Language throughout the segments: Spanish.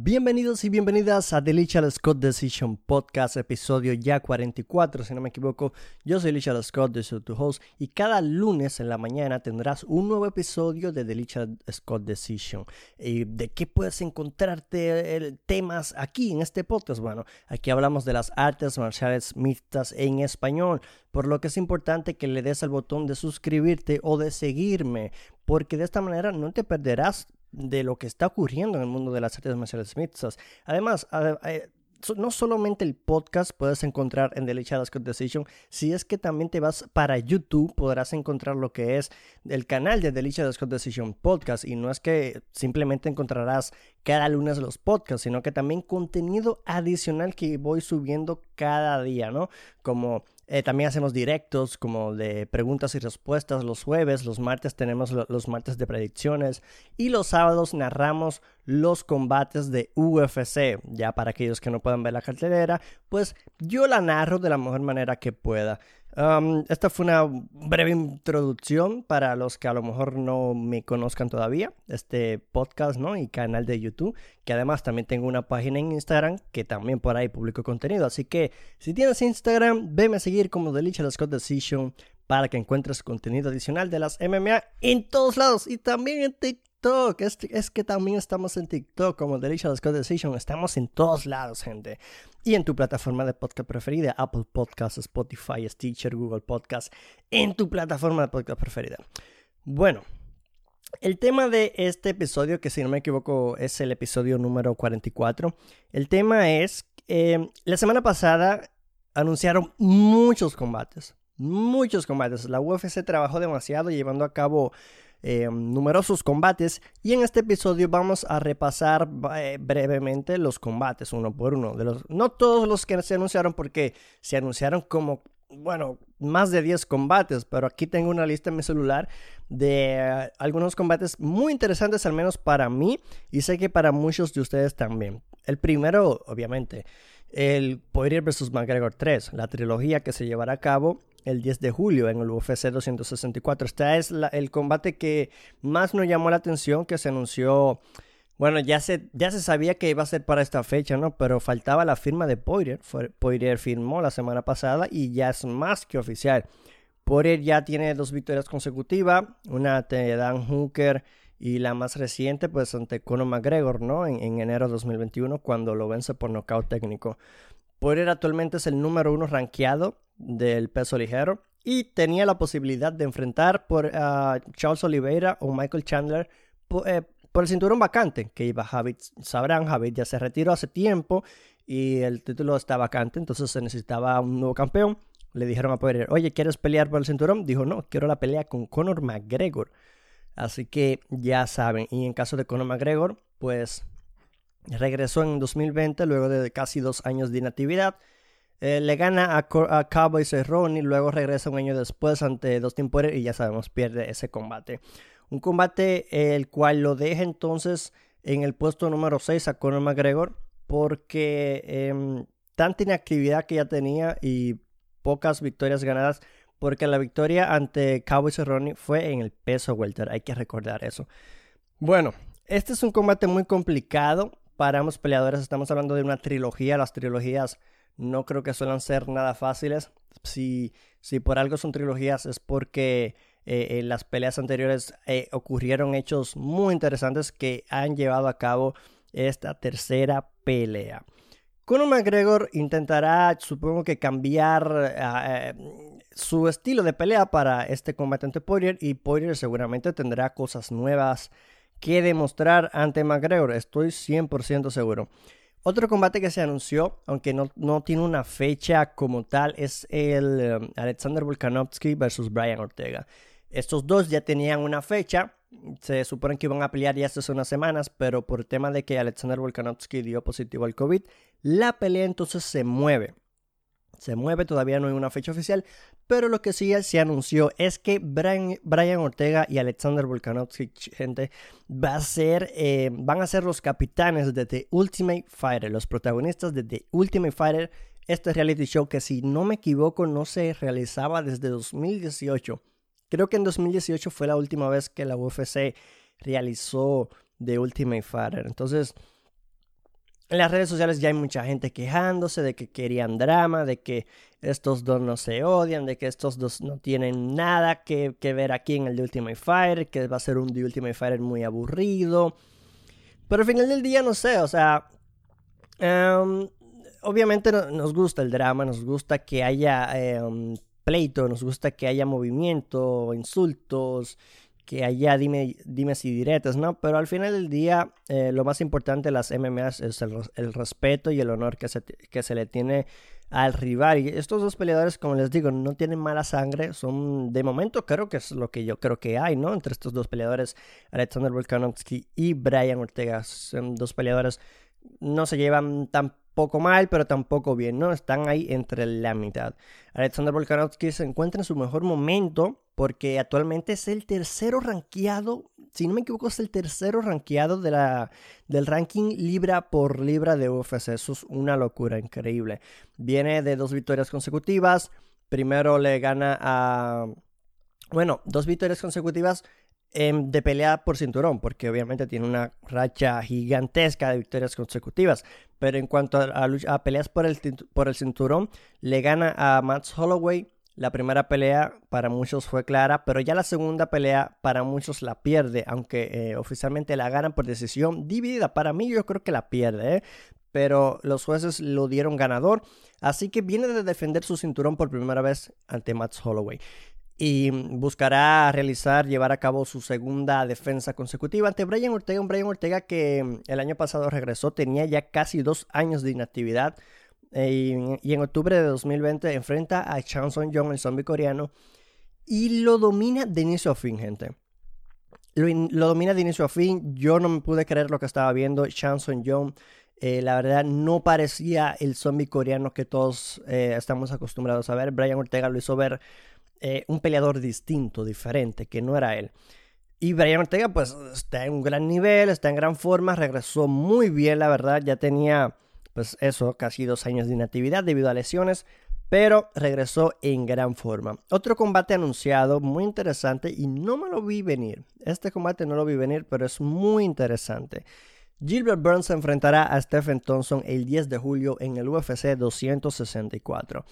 Bienvenidos y bienvenidas a The Lichard Scott Decision Podcast, episodio ya 44, si no me equivoco. Yo soy Lichard Scott, de tu host, y cada lunes en la mañana tendrás un nuevo episodio de The Lichard Scott Decision. ¿Y ¿De qué puedes encontrarte eh, temas aquí en este podcast? Bueno, aquí hablamos de las artes marciales mixtas en español, por lo que es importante que le des al botón de suscribirte o de seguirme, porque de esta manera no te perderás de lo que está ocurriendo en el mundo de las artes marciales mixtas. Además, eh, no solamente el podcast puedes encontrar en The Scott Decision, si es que también te vas para YouTube podrás encontrar lo que es el canal de The Scott Decision Podcast y no es que simplemente encontrarás cada lunes los podcasts, sino que también contenido adicional que voy subiendo cada día, ¿no? Como eh, también hacemos directos como de preguntas y respuestas los jueves, los martes tenemos los martes de predicciones y los sábados narramos los combates de UFC. Ya para aquellos que no puedan ver la cartelera, pues yo la narro de la mejor manera que pueda. Um, esta fue una breve introducción para los que a lo mejor no me conozcan todavía, este podcast ¿no? y canal de YouTube, que además también tengo una página en Instagram que también por ahí publico contenido. Así que si tienes Instagram, veme a seguir como The Scott Decision para que encuentres contenido adicional de las MMA en todos lados y también en TikTok TikTok. Es, que también estamos en TikTok como Delicious Code Decision. Estamos en todos lados, gente. Y en tu plataforma de podcast preferida, Apple Podcasts, Spotify, Stitcher, Google Podcasts, en tu plataforma de podcast preferida. Bueno, el tema de este episodio, que si no me equivoco es el episodio número 44, el tema es, eh, la semana pasada anunciaron muchos combates, muchos combates. La UFC trabajó demasiado llevando a cabo eh, numerosos combates y en este episodio vamos a repasar eh, brevemente los combates uno por uno. De los, no todos los que se anunciaron porque se anunciaron como, bueno, más de 10 combates, pero aquí tengo una lista en mi celular de eh, algunos combates muy interesantes, al menos para mí, y sé que para muchos de ustedes también. El primero, obviamente, el Poirier vs. McGregor 3, la trilogía que se llevará a cabo el 10 de julio en el UFC 264. Este es el combate que más nos llamó la atención, que se anunció, bueno, ya se, ya se sabía que iba a ser para esta fecha, ¿no? Pero faltaba la firma de Poirier. Poirier firmó la semana pasada y ya es más que oficial. Poirier ya tiene dos victorias consecutivas, una ante Dan Hooker y la más reciente, pues ante Conor McGregor, ¿no? En, en enero de 2021, cuando lo vence por nocaut técnico. Poirier actualmente es el número uno rankeado del peso ligero y tenía la posibilidad de enfrentar por a Charles Oliveira o Michael Chandler eh, por, el cinturón vacante que iba Javid. Sabrán, Javid ya se retiró hace tiempo y el título está vacante, entonces se necesitaba un nuevo campeón. Le dijeron a Poirier, oye, ¿quieres pelear por el cinturón? Dijo, no, quiero la pelea con Conor McGregor. Así que ya saben, y en caso de Conor McGregor, pues regresó en 2020 luego de casi dos años de inactividad eh, le gana a, a Cowboys y luego regresa un año después ante Dustin Poirier y ya sabemos, pierde ese combate. Un combate el cual lo deja entonces en el puesto número 6 a Conor McGregor porque eh, tanta inactividad que ya tenía y pocas victorias ganadas porque la victoria ante Cowboys y fue en el peso welter, hay que recordar eso. Bueno, este es un combate muy complicado para ambos peleadores, estamos hablando de una trilogía, las trilogías no creo que suelen ser nada fáciles. Si, si por algo son trilogías es porque eh, en las peleas anteriores eh, ocurrieron hechos muy interesantes que han llevado a cabo esta tercera pelea. Conor McGregor intentará, supongo que cambiar eh, su estilo de pelea para este combate ante Poirier y Poirier seguramente tendrá cosas nuevas que demostrar ante McGregor, estoy 100% seguro. Otro combate que se anunció, aunque no, no tiene una fecha como tal, es el um, Alexander Volkanovski versus Brian Ortega. Estos dos ya tenían una fecha, se supone que iban a pelear ya hace unas semanas, pero por tema de que Alexander Volkanovski dio positivo al COVID, la pelea entonces se mueve se mueve, todavía no hay una fecha oficial, pero lo que sí se anunció es que Brian, Ortega y Alexander Volkanovski, gente, va a ser, eh, van a ser los capitanes de The Ultimate Fighter, los protagonistas de The Ultimate Fighter, este reality show que si no me equivoco no se realizaba desde 2018. Creo que en 2018 fue la última vez que la UFC realizó The Ultimate Fighter. Entonces, en las redes sociales ya hay mucha gente quejándose de que querían drama, de que estos dos no se odian, de que estos dos no tienen nada que, ver aquí en el The Ultimate Fighter, que va a ser un The Ultimate Fighter muy aburrido. Pero al final del día, no sé, o sea, em, obviamente nos gusta el drama, nos gusta que haya em, pleito, nos gusta que haya movimiento, insultos, que haya dime, dimes y diretes, ¿no? Pero al final del día, eh, lo más importante de las MMAs es el, respeto y el honor que se, que se le tiene al rival. Y estos dos peleadores, como les digo, no tienen mala sangre. Son, de momento, creo que es lo que yo creo que hay, ¿no? Entre estos dos peleadores, Alexander Volkanovski y Brian Ortega. Son dos peleadores, no se llevan tan poco mal, pero tampoco bien, ¿no? Están ahí entre la mitad. Alexander Volkanovski se encuentra en su mejor momento porque actualmente es el tercero rankeado, si no me equivoco, es el tercero rankeado de la, del ranking libra por libra de UFC. Eso es una locura increíble. Viene de dos victorias consecutivas. Primero le gana a... Bueno, dos victorias consecutivas em, de pelea por cinturón, porque obviamente tiene una racha gigantesca de victorias consecutivas. Pero en cuanto a, peleas por el, por el cinturón, le gana a Matt Holloway la primera pelea para muchos fue clara, pero ya la segunda pelea para muchos la pierde, aunque eh, oficialmente la ganan por decisión dividida. Para mí yo creo que la pierde, ¿eh? pero los jueces lo dieron ganador, así que viene de defender su cinturón por primera vez ante Matt Holloway. Y buscará realizar, llevar a cabo su segunda defensa consecutiva ante Brian Ortega, un Brian Ortega que mm, el año pasado regresó, tenía ya casi dos años de inactividad eh, y, en octubre de 2020 enfrenta a Chanson Young, el zombie coreano, y lo domina de inicio a fin, gente. Lo, domina de inicio a fin. Yo no me pude creer lo que estaba viendo. Chanson Young, eh, la verdad, no parecía el zombie coreano que todos eh, estamos acostumbrados a ver. Brian Ortega lo hizo ver un peleador distinto, diferente, que no era él. Y Brian Ortega, pues, está en un gran nivel, está en gran forma, regresó muy bien, la verdad. Ya tenía pues eso, casi dos años de inactividad debido a lesiones, pero regresó en gran forma. Otro combate anunciado muy interesante y no me lo vi venir. Este combate no lo vi venir, pero es muy interesante. Gilbert Burns se enfrentará a Stephen Thompson el 10 de julio en el UFC 264.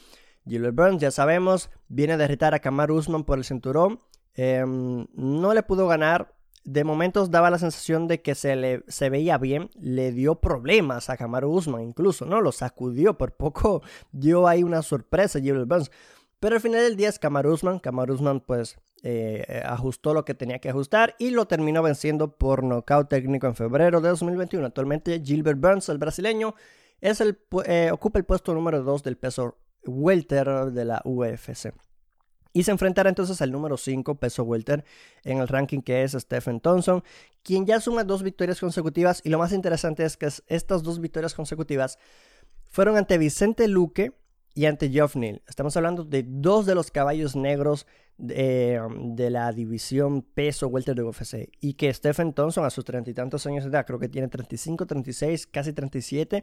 Gilbert Burns, ya sabemos, viene a derritar a Kamar Usman por el cinturón. Em, no le pudo ganar de momentos daba la sensación de que se, le, se veía bien, le dio problemas a Kamaru Usman incluso, ¿no? Lo sacudió, por poco dio ahí una sorpresa Gilbert Burns. Pero al final del día es Kamaru Usman, Kamaru Usman pues eh, ajustó lo que tenía que ajustar y lo terminó venciendo por nocaut técnico en febrero de 2021. Actualmente Gilbert Burns, el brasileño, eh, ocupa el puesto número 2 del peso welter de la UFC. Y se enfrentará entonces al número 5 peso welter en el ranking que es Stephen Thompson, quien ya suma dos victorias consecutivas y lo más interesante es que estas dos victorias consecutivas fueron ante Vicente Luque y ante Neal. Estamos hablando de dos de los caballos negros de, de, la división peso welter de UFC. Y que Stephen Thompson a sus treinta y tantos años de edad, creo que tiene 35, 36, casi 37,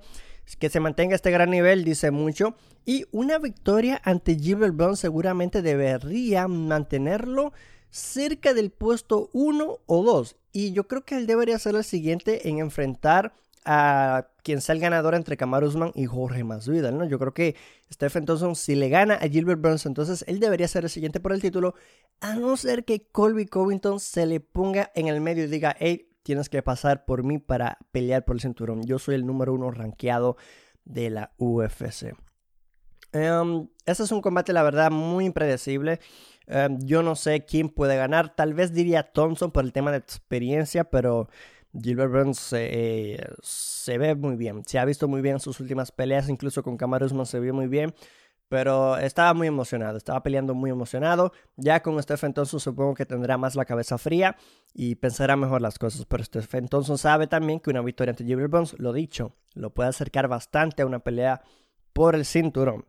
que se mantenga este gran nivel dice mucho. Y una victoria ante Gilbert Burns seguramente debería mantenerlo cerca del puesto 1 o 2. Y yo creo que él debería ser el siguiente en enfrentar a quien sea el ganador entre Kamaru Usman y Jorge Masvidal, ¿no? Yo creo que Stephen Thompson, si le gana a Gilbert Burns, entonces él debería ser el siguiente por el título, a no ser que Colby Covington se le ponga en el medio y diga, hey, tienes que pasar por mí para pelear por el cinturón. Yo soy el número uno rankeado de la UFC. Um, este es un combate, la verdad, muy impredecible. Em, yo no sé quién puede ganar. Tal vez diría Thompson por el tema de experiencia, pero Gilbert Burns eh, se ve muy bien. Se ha visto muy bien en sus últimas peleas, incluso con Camaruzman se vio muy bien. Pero estaba muy emocionado, estaba peleando muy emocionado. Ya con Stephen Thompson supongo que tendrá más la cabeza fría y pensará mejor las cosas. Pero Stephen Thompson sabe también que una victoria ante Gilbert Burns, lo dicho, lo puede acercar bastante a una pelea por el cinturón.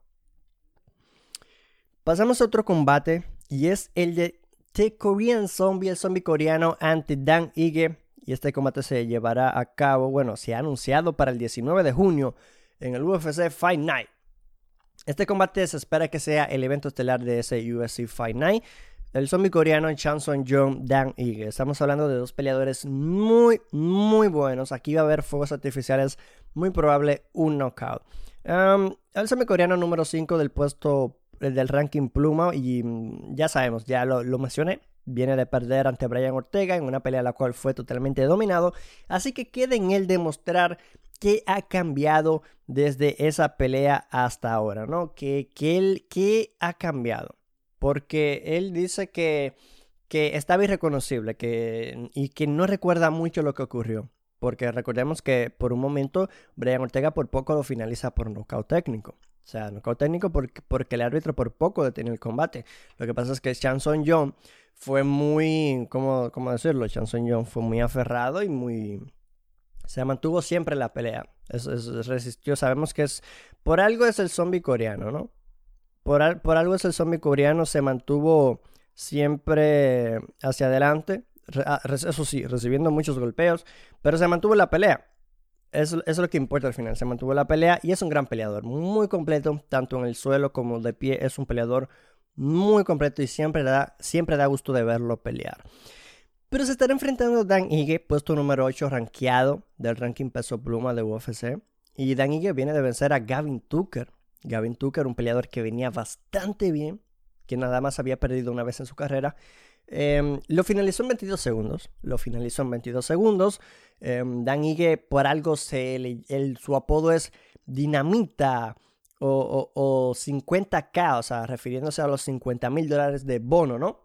Pasamos a otro combate y es el de The Korean Zombie, el zombie coreano ante Dan Ige y este combate se llevará a cabo, bueno, se ha anunciado para el 19 de junio en el UFC Fight Night. Este combate se espera que sea el evento estelar de ese UFC Fight Night. el zombie coreano Chanson Jong Dan Ige. Estamos hablando de dos peleadores muy, muy buenos. Aquí va a haber fuegos artificiales, muy probable un knockout. el zombie coreano número 5 del puesto del ranking pluma y mm, ya sabemos, ya lo, lo mencioné, viene de perder ante Brian Ortega en una pelea la cual fue totalmente dominado, así que queda en él demostrar qué ha cambiado desde esa pelea hasta ahora, ¿no? Que, que él, ¿Qué ha cambiado? Porque él dice que, que estaba irreconocible que, y que no recuerda mucho lo que ocurrió. Porque recordemos que por un momento Brian Ortega por poco lo finaliza por nocaut técnico. O sea, nocaut técnico porque, porque el árbitro por poco detiene el combate. Lo que pasa es que Chanson Young fue muy, ¿cómo, cómo decirlo? Chanson Young fue muy aferrado y muy, se mantuvo siempre la pelea. Es, resistió. Sabemos que es. Por algo es el zombie coreano, ¿no? Por, por algo es el zombie coreano. Se mantuvo siempre hacia adelante. Ah, eso sí, recibiendo muchos golpeos. Pero se mantuvo en la pelea. Eso, es lo que importa al final. Se mantuvo la pelea y es un gran peleador. Muy completo, tanto en el suelo como de pie. Es un peleador muy completo y siempre da, siempre da gusto de verlo pelear. Pero se estará enfrentando a Dan Ige, puesto número 8 rankeado del ranking peso pluma de UFC. Y Dan Ige viene de vencer a Gavin Tucker. Gavin Tucker, un peleador que venía bastante bien, que nada más había perdido una vez en su carrera. Em, lo finalizó en 22 segundos. Lo finalizó en 22 segundos. Em, Dan Ige, por algo, se su apodo es Dinamita o, o 50k, o sea, refiriéndose a los 50 mil dólares de bono, ¿no?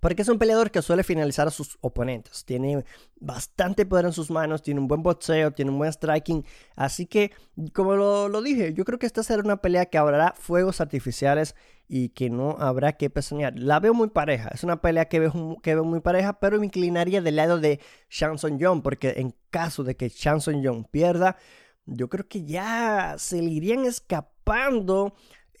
Porque es un peleador que suele finalizar a sus oponentes. Tiene bastante poder en sus manos, tiene un buen boxeo, tiene un buen striking. Así que, como lo, dije, yo creo que esta será una pelea que habrá fuegos artificiales y que no habrá que pesoñar. La veo muy pareja. Es una pelea que veo, que veo muy pareja, pero me inclinaría del lado de Shanson Young. Porque en caso de que Shanson Young pierda, yo creo que ya se le irían escapando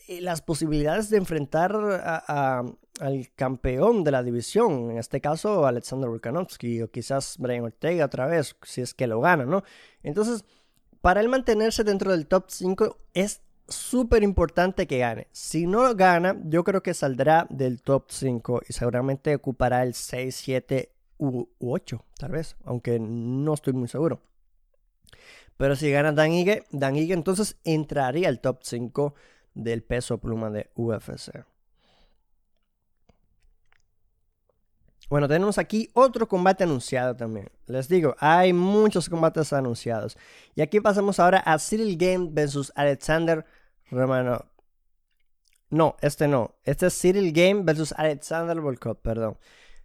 eh, las posibilidades de enfrentar al campeón de la división, en este caso Alexander Volkanovski o quizás Brian Ortega otra vez, si es que lo gana, ¿no? Entonces, para él mantenerse dentro del top 5 es súper importante que gane. Si no gana, yo creo que saldrá del top 5 y seguramente ocupará el 6, 7 u 8, tal vez, aunque no estoy muy seguro. Pero si gana Dan Ige, Dan Ige entonces entraría al top 5 del peso pluma de UFC. Bueno, tenemos aquí otro combate anunciado también. Les digo, hay muchos combates anunciados. Y aquí pasamos ahora a Cyril Game versus Alexander Romanov. No, este no. Este es Cyril Game versus Alexander Volkov, perdón.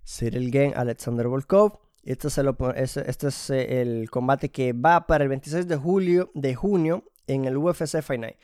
Cyril Game, Alexander Volkov. Este, es el combate que va para el 26 de julio de junio en el UFC Fight Night.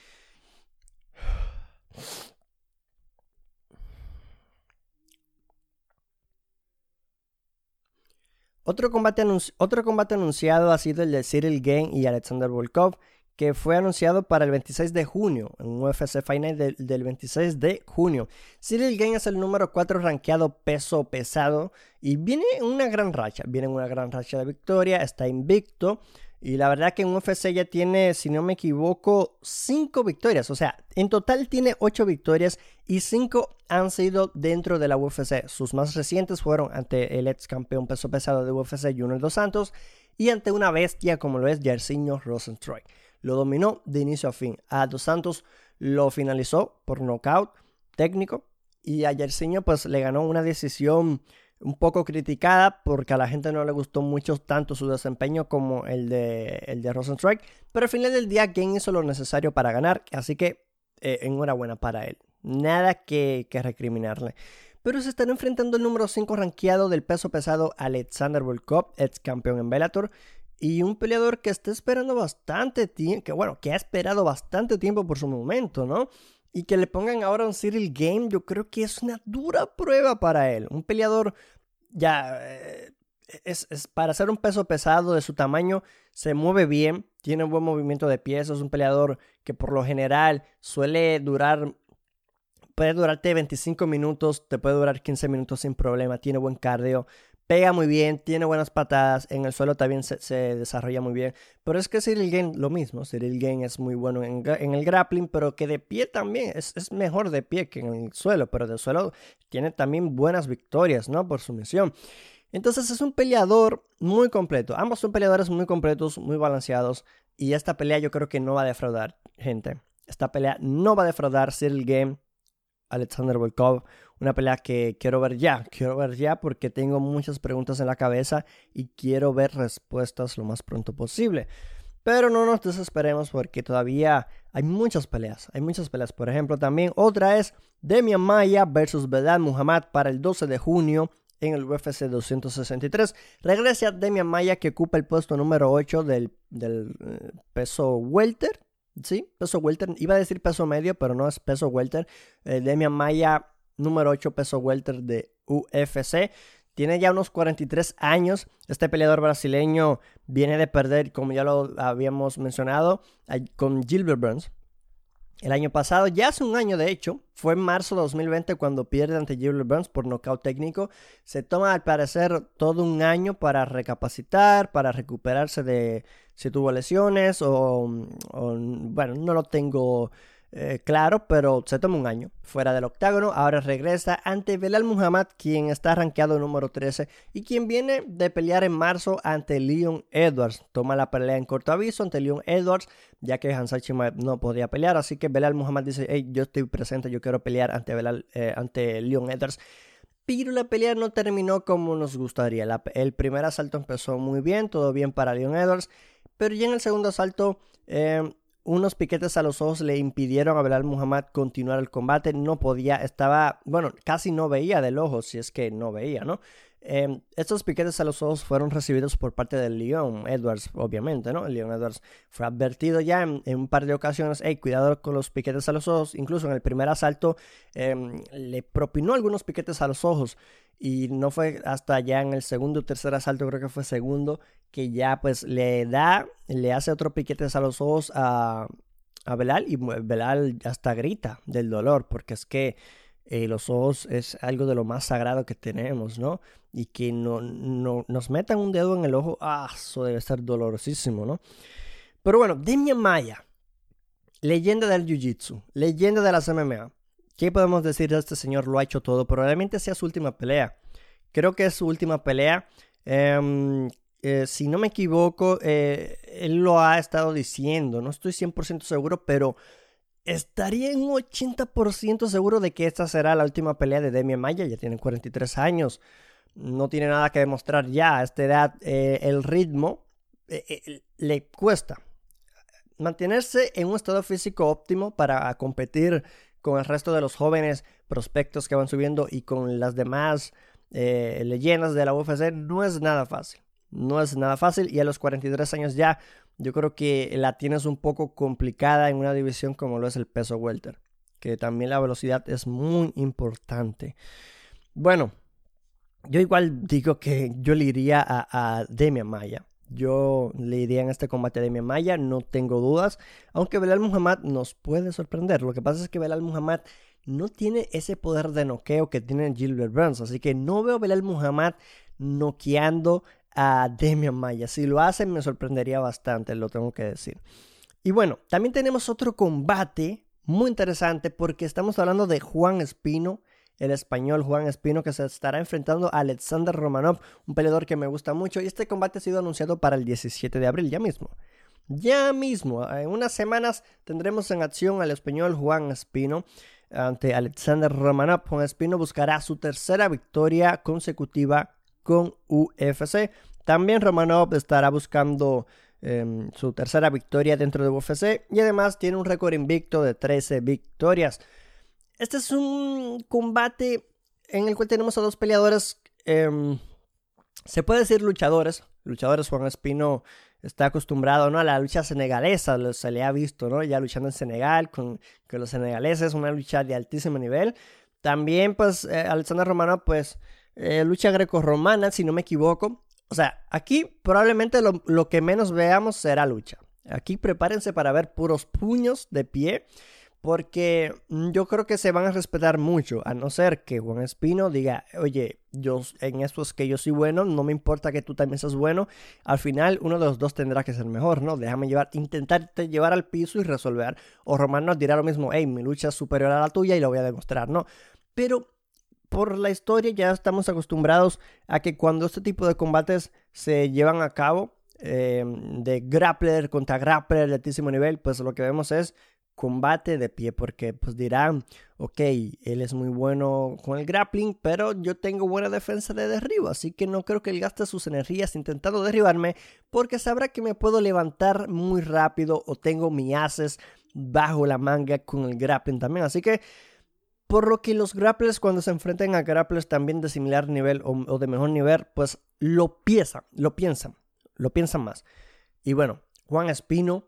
Otro combate, otro combate anunciado ha sido el de Cyril Gane y Alexander Volkov, que fue anunciado para el 26 de junio, en un UFC Final del, del 26 de junio. Cyril Gane es el número 4 rankeado peso pesado y viene en una gran racha, viene en una gran racha de victoria, está invicto. Y la verdad que en UFC ya tiene, si no me equivoco, 5 victorias. O sea, en total tiene 8 victorias y 5 han sido dentro de la UFC. Sus más recientes fueron ante el ex campeón peso pesado de UFC, Junior Dos Santos, y ante una bestia como lo es Jairzinho Rosenstrike. Lo dominó de inicio a fin. A Dos Santos lo finalizó por nocaut técnico y a Jairzinho pues le ganó una decisión un poco criticada porque a la gente no le gustó mucho tanto su desempeño como el de, el de Rosenstrike. Pero al final del día, Game hizo lo necesario para ganar, así que eh, enhorabuena para él. Nada que, que recriminarle. Pero se están enfrentando el número 5 rankeado del peso pesado Alexander Volkov, ex campeón en Bellator, y un peleador que está esperando bastante tiempo, que bueno, que ha esperado bastante tiempo por su momento, ¿no? Y que le pongan ahora un Cyril Game, yo creo que es una dura prueba para él. Un peleador ya eh, es, para ser un peso pesado de su tamaño, se mueve bien, tiene un buen movimiento de pies, es un peleador que por lo general suele durar, puede durarte 25 minutos, te puede durar 15 minutos sin problema, tiene buen cardio, pega muy bien, tiene buenas patadas, en el suelo también se, desarrolla muy bien. Pero es que Cyril Game lo mismo, Cyril Game es muy bueno en, el grappling, pero que de pie también es, es, mejor de pie que en el suelo, pero de suelo tiene también buenas victorias, ¿no? Por su misión. Entonces es un peleador muy completo. Ambos son peleadores muy completos, muy balanceados. Y esta pelea yo creo que no va a defraudar, gente. Esta pelea no va a defraudar Cyril Game, Alexander Volkov. Una pelea que quiero ver ya. Quiero ver ya porque tengo muchas preguntas en la cabeza y quiero ver respuestas lo más pronto posible. Pero no nos desesperemos porque todavía hay muchas peleas. Hay muchas peleas. Por ejemplo, también otra es Demian Maya versus Belal Muhammad para el 12 de junio en el UFC 263. Regresa Demian Maya que ocupa el puesto número 8 del, eh, peso welter. Sí, peso welter. Iba a decir peso medio, pero no es peso welter. Eh, Demian Maya número 8 peso welter de UFC. Tiene ya unos 43 años. Este peleador brasileño viene de perder, como ya lo habíamos mencionado, con Gilbert Burns. El año pasado, ya hace un año de hecho, fue en marzo de 2020 cuando pierde ante Gilbert Burns por nocaut técnico. Se toma al parecer todo un año para recapacitar, para recuperarse de si tuvo lesiones o, o bueno, no lo tengo eh, claro, pero se toma un año fuera del octágono. Ahora regresa ante Belal Muhammad, quien está rankeado número 13 y quien viene de pelear en marzo ante Leon Edwards. Toma la pelea en corto aviso ante Leon Edwards, ya que Hansal Chimaev no podía pelear. Así que Belal Muhammad dice: Hey, yo estoy presente, yo quiero pelear ante, Belal, eh, ante Leon Edwards. Pero la pelea no terminó como nos gustaría. el primer asalto empezó muy bien, todo bien para Leon Edwards. Pero ya en el segundo asalto. Eh, unos piquetes a los ojos le impidieron a Belal Muhammad continuar el combate. No podía, estaba, bueno, casi no veía del ojo, si es que no veía, ¿no? Em, estos piquetes a los ojos fueron recibidos por parte del Leon Edwards, obviamente, ¿no? Leon Edwards fue advertido ya en, un par de ocasiones, hey, cuidado con los piquetes a los ojos. Incluso en el primer asalto em, le propinó algunos piquetes a los ojos y no fue hasta ya en el segundo o tercer asalto, creo que fue segundo, que ya pues le da, le hace otro piquetes a los ojos a, a Belal y Belal hasta grita del dolor porque es que eh, los ojos es algo de lo más sagrado que tenemos, ¿no? Y que no, no, nos metan un dedo en el ojo, ah, eso debe ser dolorosísimo, ¿no? Pero bueno, Demian Maya, leyenda del Jiu-Jitsu, leyenda de las MMA. ¿Qué podemos decir de este señor? Lo ha hecho todo, probablemente sea su última pelea. Creo que es su última pelea. Em, eh, si no me equivoco, eh, él lo ha estado diciendo, no estoy 100% seguro, pero estaría en un 80% seguro de que esta será la última pelea de Demian Maya. Ya tiene 43 años. No tiene nada que demostrar ya. A esta edad, eh, el ritmo le cuesta. Mantenerse en un estado físico óptimo para competir con el resto de los jóvenes prospectos que van subiendo y con las demás leyendas de la UFC no es nada fácil. No es nada fácil y a los 43 años ya yo creo que la tienes un poco complicada en una división como lo es el peso welter, que también la velocidad es muy importante. Bueno, yo igual digo que yo le iría a, a Demian Maya. Yo le iría en este combate a Demian Maya, no tengo dudas. Aunque Belal Muhammad nos puede sorprender. Lo que pasa es que Belal Muhammad no tiene ese poder de noqueo que tiene Gilbert Burns. Así que no veo a Belal Muhammad noqueando a Maya. Si lo hacen me sorprendería bastante, lo tengo que decir. Y bueno, también tenemos otro combate muy interesante porque estamos hablando de Juan Espino, el español Juan Espino que se estará enfrentando a Alexander Romanov, un peleador que me gusta mucho y este combate ha sido anunciado para el 17 de abril, ya mismo. Ya mismo, en unas semanas tendremos en acción al español Juan Espino ante Alexander Romanov. Juan Espino buscará su tercera victoria consecutiva con UFC. También Romanov estará buscando em, su tercera victoria dentro de UFC y además tiene un récord invicto de 13 victorias. Este es un combate en el cual tenemos a dos peleadores, em, se puede decir luchadores. Luchadores, Juan Espino está acostumbrado ¿no? a la lucha senegalesa, se le ha visto ¿no? ya luchando en Senegal con, con los senegaleses, una lucha de altísimo nivel. También pues eh, Alexander Romanov pues eh, lucha greco-romana, si no me equivoco. O sea, aquí probablemente lo, que menos veamos será lucha. Aquí prepárense para ver puros puños de pie. porque mm, yo creo que se van a respetar mucho, a no ser que Juan Espino diga, oye, yo en esto es que yo soy bueno, no me importa que tú también seas bueno, al final uno de los dos tendrá que ser mejor, ¿no? Déjame llevar, intentarte llevar al piso y resolver, o Romano dirá lo mismo, hey, mi lucha es superior a la tuya y lo voy a demostrar, ¿no? Pero por la historia ya estamos acostumbrados a que cuando este tipo de combates se llevan a cabo, eh, de grappler contra grappler de altísimo nivel, pues lo que vemos es combate de pie porque pues dirán, ok, él es muy bueno con el grappling, pero yo tengo buena defensa de derribo, así que no creo que él gaste sus energías intentando derribarme porque sabrá que me puedo levantar muy rápido o tengo mi haces bajo la manga con el grappling también, así que por lo que los grapplers cuando se enfrentan a grapplers también de similar nivel o, de mejor nivel, pues lo piensan, lo piensan, lo piensan más. Y bueno, Juan Espino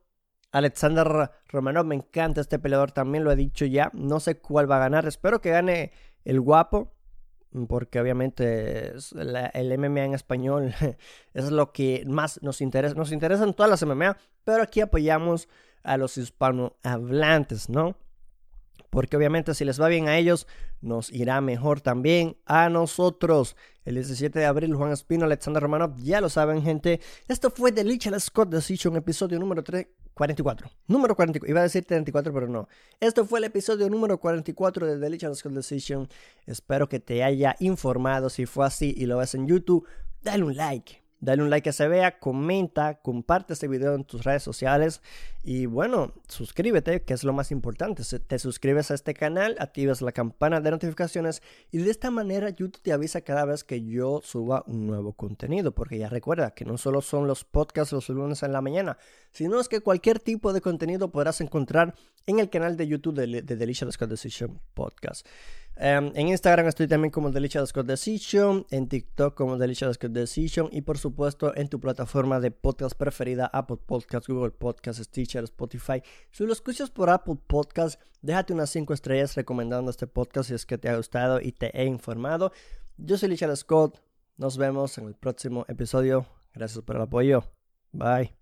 Alexander Romanov, me encanta este peleador, también lo he dicho ya. No sé cuál va a ganar, espero que gane el guapo, porque obviamente el MMA en español es lo que más nos interesa. Nos interesan todas las MMA, pero aquí apoyamos a los hispanohablantes, ¿no? Porque obviamente si les va bien a ellos, nos irá mejor también a nosotros. El 17 de abril, Juan Espino, Alexander Romanov, ya lo saben, gente. Esto fue The Lichel Scott Decision, episodio número 3, 44. Número 44. Iba a decir 34, pero no. Esto fue el episodio número 44 de The Lichel Scott Decision. Espero que te haya informado. Si fue así y lo ves en YouTube, dale un like Dale un like que se vea, comenta, comparte este video en tus redes sociales y bueno, suscríbete, que es lo más importante. Te suscribes a este canal, activas la campana de notificaciones y de esta manera YouTube te avisa cada vez que yo suba un nuevo contenido, porque ya recuerda que no solo son los podcasts los lunes en la mañana, sino es que cualquier tipo de contenido podrás encontrar en el canal de YouTube de, de Delicious Decision Podcast. Em, en Instagram estoy también como Delicious Decision, en TikTok como Delicious Decision y por supuesto en tu plataforma de podcast preferida, Apple Podcasts, Google Podcasts, Stitcher, Spotify. Si lo escuchas por Apple Podcasts, déjate unas 5 estrellas recomendando este podcast si es que te ha gustado y te he informado. Yo soy Richard Scott, nos vemos en el próximo episodio. Gracias por el apoyo. Bye.